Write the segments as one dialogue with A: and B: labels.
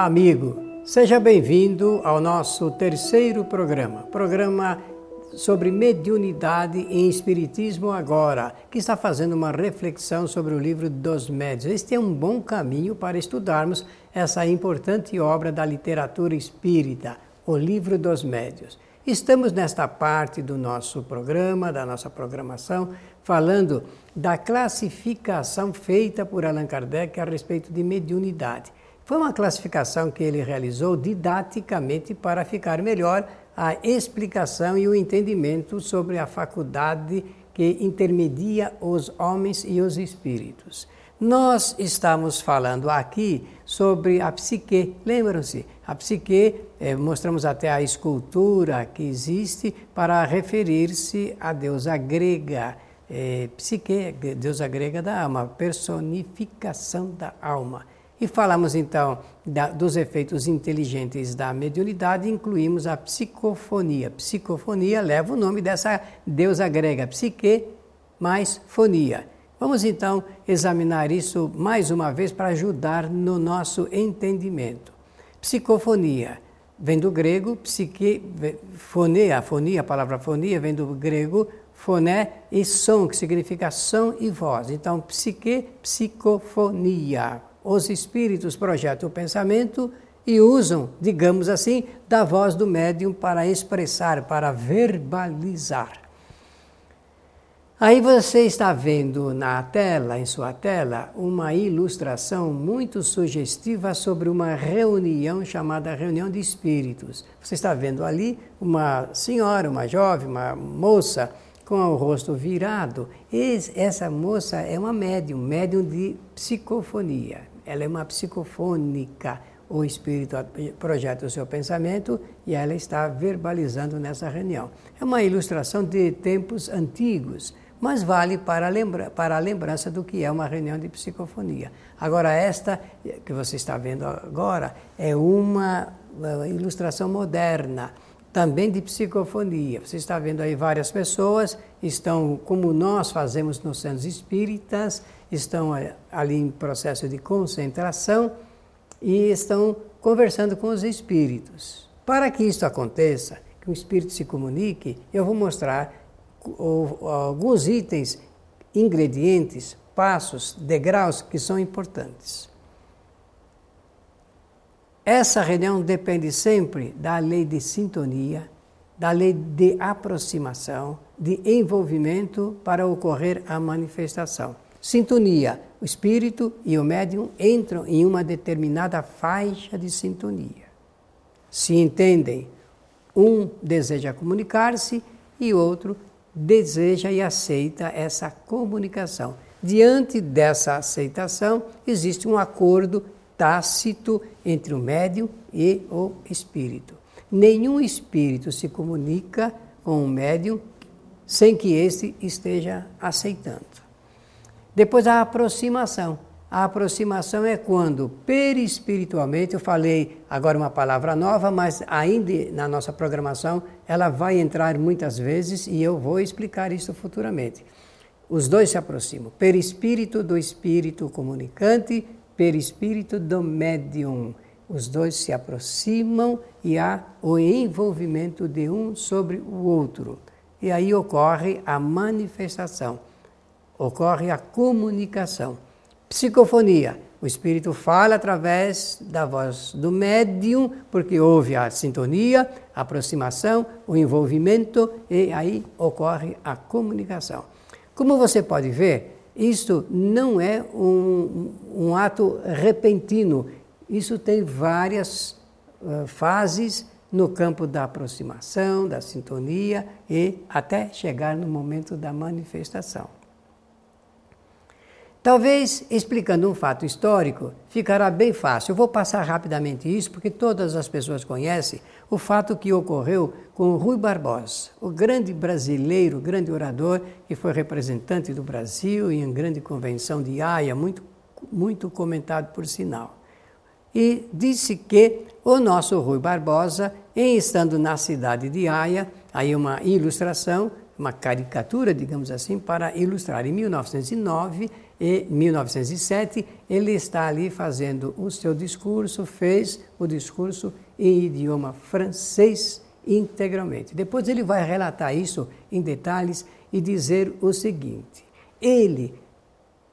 A: Olá, amigo. Seja bem-vindo ao nosso terceiro programa, programa sobre mediunidade e espiritismo agora, que está fazendo uma reflexão sobre o livro dos médios. Este é um bom caminho para estudarmos essa importante obra da literatura espírita, o livro dos médios. Estamos nesta parte do nosso programa, da nossa programação, falando da classificação feita por Allan Kardec a respeito de mediunidade. Foi uma classificação que ele realizou didaticamente para ficar melhor a explicação e o entendimento sobre a faculdade que intermedia os homens e os espíritos. Nós estamos falando aqui sobre a psique. Lembram-se? A psique, eh, mostramos até a escultura que existe para referir-se à deusa grega. Eh, psique, deusa grega da alma, personificação da alma. E falamos então da, dos efeitos inteligentes da mediunidade, incluímos a psicofonia. Psicofonia leva o nome dessa deusa grega, psique mais fonia. Vamos então examinar isso mais uma vez para ajudar no nosso entendimento. Psicofonia vem do grego, psique, fonia, fonia, a palavra fonia vem do grego foné e som, que significa som e voz. Então, psique, psicofonia os espíritos projetam o pensamento e usam, digamos assim, da voz do médium para expressar, para verbalizar. Aí você está vendo na tela, em sua tela, uma ilustração muito sugestiva sobre uma reunião chamada reunião de espíritos. Você está vendo ali uma senhora, uma jovem, uma moça com o rosto virado. Essa moça é uma médium, médium de psicofonia ela é uma psicofônica. O espírito projeta o seu pensamento e ela está verbalizando nessa reunião. É uma ilustração de tempos antigos, mas vale para, lembra, para a lembrança do que é uma reunião de psicofonia. Agora, esta que você está vendo agora é uma ilustração moderna também de psicofonia. Você está vendo aí várias pessoas, estão, como nós fazemos nos centros espíritas, estão ali em processo de concentração e estão conversando com os espíritos. Para que isso aconteça, que o espírito se comunique, eu vou mostrar alguns itens, ingredientes, passos, degraus que são importantes. Essa reunião depende sempre da lei de sintonia, da lei de aproximação, de envolvimento para ocorrer a manifestação. Sintonia: o espírito e o médium entram em uma determinada faixa de sintonia. Se entendem, um deseja comunicar-se e outro deseja e aceita essa comunicação. Diante dessa aceitação, existe um acordo tácito entre o médium e o espírito. Nenhum espírito se comunica com o médium sem que este esteja aceitando. Depois a aproximação. A aproximação é quando, perispiritualmente, eu falei agora uma palavra nova, mas ainda na nossa programação ela vai entrar muitas vezes e eu vou explicar isso futuramente. Os dois se aproximam. Perispírito do espírito comunicante, perispírito do médium. Os dois se aproximam e há o envolvimento de um sobre o outro. E aí ocorre a manifestação ocorre a comunicação. Psicofonia. O espírito fala através da voz do médium, porque houve a sintonia, a aproximação, o envolvimento e aí ocorre a comunicação. Como você pode ver, isto não é um, um ato repentino, isso tem várias uh, fases no campo da aproximação, da sintonia e até chegar no momento da manifestação. Talvez explicando um fato histórico ficará bem fácil. Eu vou passar rapidamente isso porque todas as pessoas conhecem o fato que ocorreu com Rui Barbosa, o grande brasileiro, grande orador que foi representante do Brasil em uma grande convenção de Haia, muito, muito comentado por sinal. E disse que o nosso Rui Barbosa, em estando na cidade de Haia, aí uma ilustração, uma caricatura, digamos assim, para ilustrar. Em 1909 e 1907, ele está ali fazendo o seu discurso, fez o discurso em idioma francês integralmente. Depois ele vai relatar isso em detalhes e dizer o seguinte: ele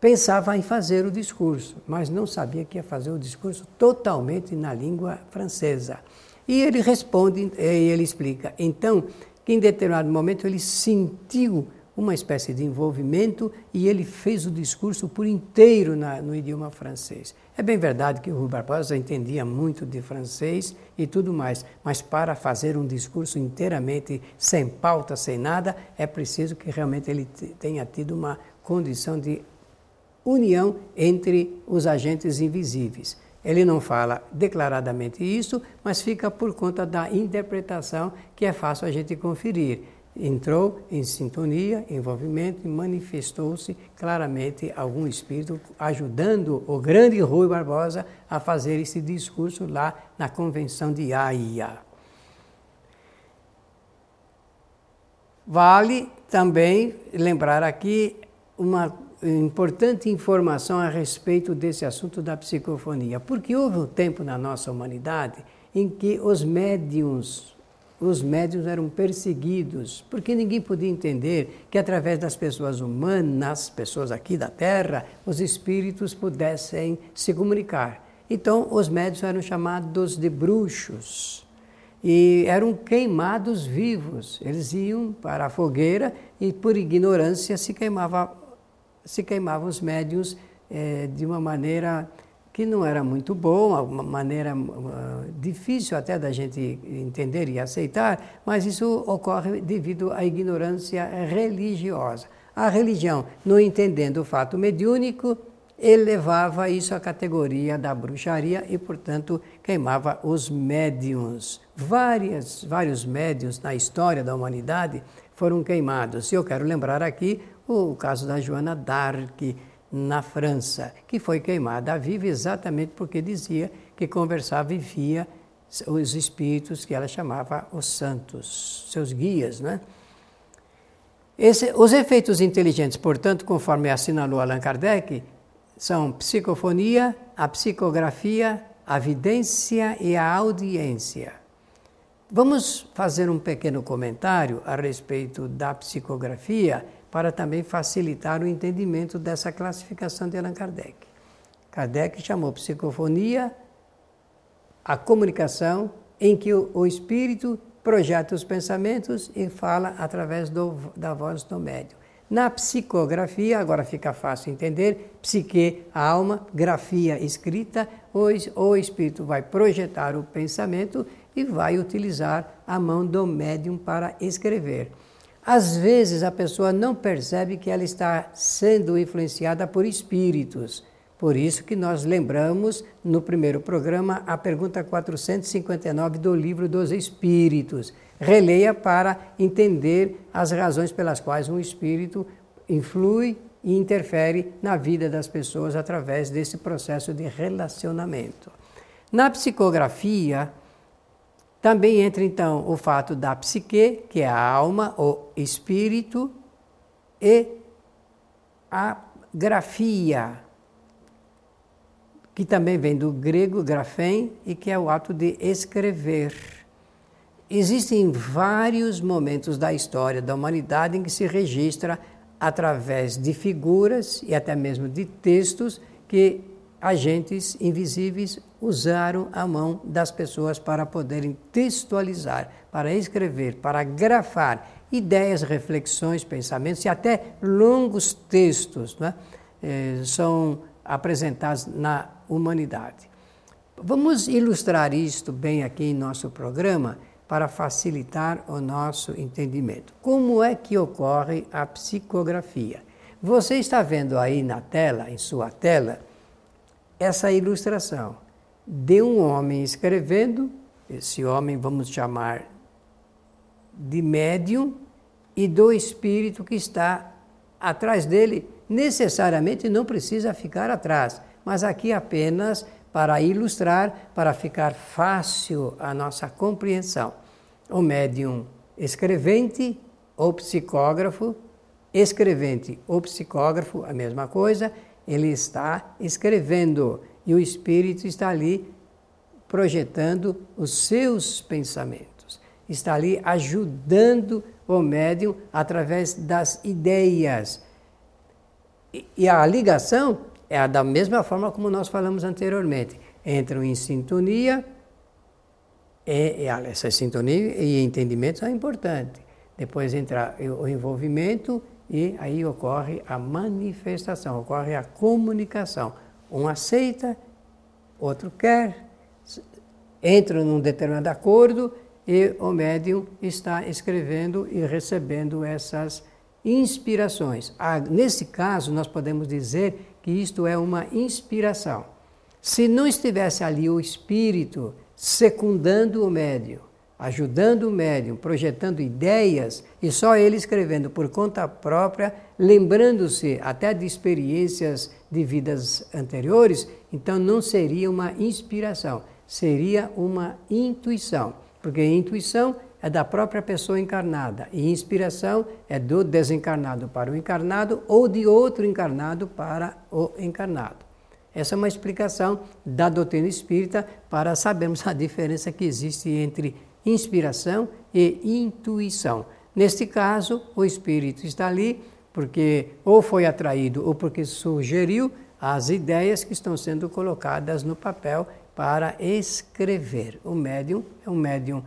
A: pensava em fazer o discurso, mas não sabia que ia fazer o discurso totalmente na língua francesa. E ele responde, e ele explica. Então, que em determinado momento ele sentiu uma espécie de envolvimento e ele fez o discurso por inteiro na, no idioma francês. É bem verdade que o Rui Barbosa entendia muito de francês e tudo mais, mas para fazer um discurso inteiramente sem pauta, sem nada, é preciso que realmente ele tenha tido uma condição de união entre os agentes invisíveis. Ele não fala declaradamente isso, mas fica por conta da interpretação que é fácil a gente conferir. Entrou em sintonia, envolvimento e manifestou-se claramente algum espírito ajudando o grande Rui Barbosa a fazer esse discurso lá na convenção de Haia. Vale também lembrar aqui uma importante informação a respeito desse assunto da psicofonia, porque houve um tempo na nossa humanidade em que os médiums, os médiums eram perseguidos, porque ninguém podia entender que através das pessoas humanas, pessoas aqui da Terra, os espíritos pudessem se comunicar. Então, os médiums eram chamados de bruxos e eram queimados vivos. Eles iam para a fogueira e, por ignorância, se queimava se queimavam os médios é, de uma maneira que não era muito boa, uma maneira uh, difícil até da gente entender e aceitar, mas isso ocorre devido à ignorância religiosa. A religião, não entendendo o fato mediúnico, elevava isso à categoria da bruxaria e, portanto, queimava os médiums. Várias, vários médiums na história da humanidade foram queimados. E eu quero lembrar aqui o caso da Joana d'Arc, na França, que foi queimada viva exatamente porque dizia que conversava e via os espíritos que ela chamava os santos, seus guias, né? Esse, os efeitos inteligentes, portanto, conforme assinalou Allan Kardec, são psicofonia, a psicografia, a vidência e a audiência. Vamos fazer um pequeno comentário a respeito da psicografia para também facilitar o entendimento dessa classificação de Allan Kardec. Kardec chamou psicofonia a comunicação em que o, espírito projeta os pensamentos e fala através do, da voz do médium. Na psicografia, agora fica fácil entender, psique, a alma, grafia, escrita, o, o espírito vai projetar o pensamento e vai utilizar a mão do médium para escrever. Às vezes a pessoa não percebe que ela está sendo influenciada por espíritos. Por isso que nós lembramos no primeiro programa a pergunta 459 do livro dos Espíritos. Releia para entender as razões pelas quais um espírito influi e interfere na vida das pessoas através desse processo de relacionamento. Na psicografia, também entra então o fato da psique, que é a alma, o espírito, e a grafia, que também vem do grego grafém e que é o ato de escrever. Existem vários momentos da história da humanidade em que se registra através de figuras e até mesmo de textos que agentes invisíveis usaram a mão das pessoas para poderem textualizar, para escrever, para grafar ideias, reflexões, pensamentos e até longos textos né, eh, são apresentados na humanidade. Vamos ilustrar isto bem aqui em nosso programa para facilitar o nosso entendimento. Como é que ocorre a psicografia? Você está vendo aí na tela, em sua tela, essa ilustração de um homem escrevendo, esse homem vamos chamar de médium, e do espírito que está atrás dele, necessariamente não precisa ficar atrás, mas aqui apenas para ilustrar, para ficar fácil a nossa compreensão. O médium escrevente o psicógrafo, escrevente, o psicógrafo, a mesma coisa, ele está escrevendo e o espírito está ali projetando os seus pensamentos, está ali ajudando o médium através das ideias. E a ligação é da mesma forma como nós falamos anteriormente. Entram em sintonia, e, essa sintonia e entendimento são importantes. Depois entra o envolvimento e aí ocorre a manifestação, ocorre a comunicação. Um aceita, outro quer, entra num determinado acordo e o médium está escrevendo e recebendo essas inspirações. Ah, nesse caso, nós podemos dizer que isto é uma inspiração. Se não estivesse ali o espírito secundando o médium, ajudando o médium, projetando ideias e só ele escrevendo por conta própria, lembrando-se até de experiências de vidas anteriores, então não seria uma inspiração, seria uma intuição, porque intuição é da própria pessoa encarnada e inspiração é do desencarnado para o encarnado ou de outro encarnado para o encarnado. Essa é uma explicação da doutrina espírita para sabermos a diferença que existe entre inspiração e intuição. Neste caso, o espírito está ali porque ou foi atraído ou porque sugeriu as ideias que estão sendo colocadas no papel para escrever. O médium é um médium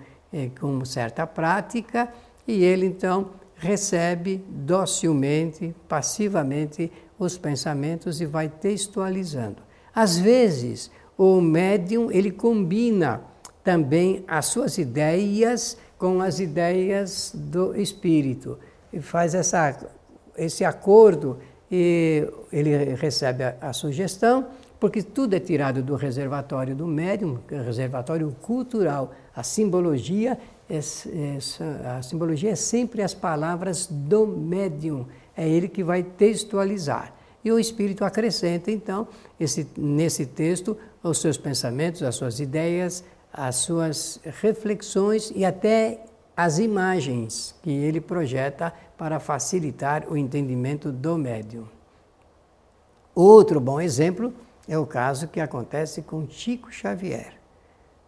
A: com certa prática e ele então recebe docilmente, passivamente os pensamentos e vai textualizando. Às vezes, o médium ele combina também as suas ideias com as ideias do espírito e faz essa, esse acordo e ele recebe a, a sugestão porque tudo é tirado do reservatório do médium, é reservatório cultural. A simbologia é, é, a simbologia é sempre as palavras do médium é ele que vai textualizar. E o Espírito acrescenta, então, esse, nesse texto, os seus pensamentos, as suas ideias, as suas reflexões e até as imagens que ele projeta para facilitar o entendimento do médium. Outro bom exemplo é o caso que acontece com Chico Xavier.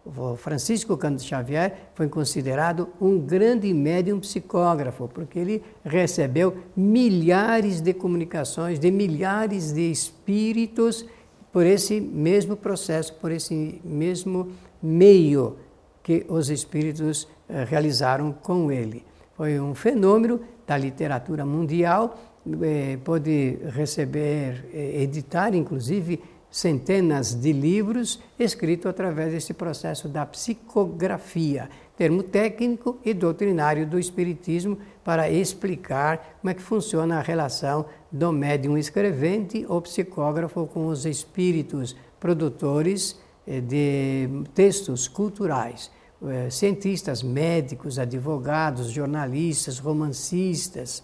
A: O Francisco Cândido Xavier foi considerado um grande médium psicógrafo, porque ele recebeu milhares de comunicações de milhares de espíritos por esse mesmo processo, por esse mesmo meio que os espíritos eh, realizaram com ele. Foi um fenômeno da literatura mundial, eh, pôde receber, eh, editar, inclusive, centenas de livros escritos através desse processo da psicografia, termo técnico e doutrinário do Espiritismo para explicar como é que funciona a relação do médium escrevente ou psicógrafo com os espíritos produtores eh, de textos culturais. Eh, cientistas, médicos, advogados, jornalistas, romancistas,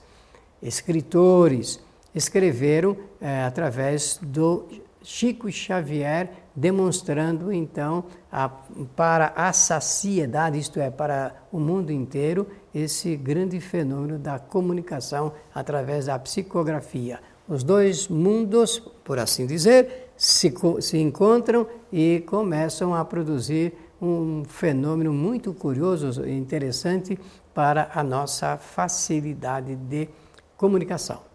A: escritores escreveram eh, através do Chico Xavier demonstrando então a, para a saciedade, isto é, para o mundo inteiro, esse grande fenômeno da comunicação através da psicografia. Os dois mundos, por assim dizer, se, se encontram e começam a produzir um fenômeno muito curioso e interessante para a nossa facilidade de comunicação.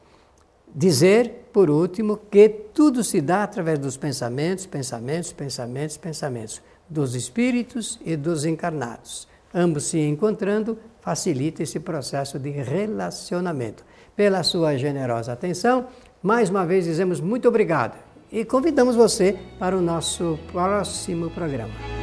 A: Dizer, por último, que tudo se dá através dos pensamentos, pensamentos, pensamentos, pensamentos, dos espíritos e dos encarnados. Ambos se encontrando facilita esse processo de relacionamento. Pela sua generosa atenção, mais uma vez dizemos muito obrigado e convidamos você para o nosso próximo programa.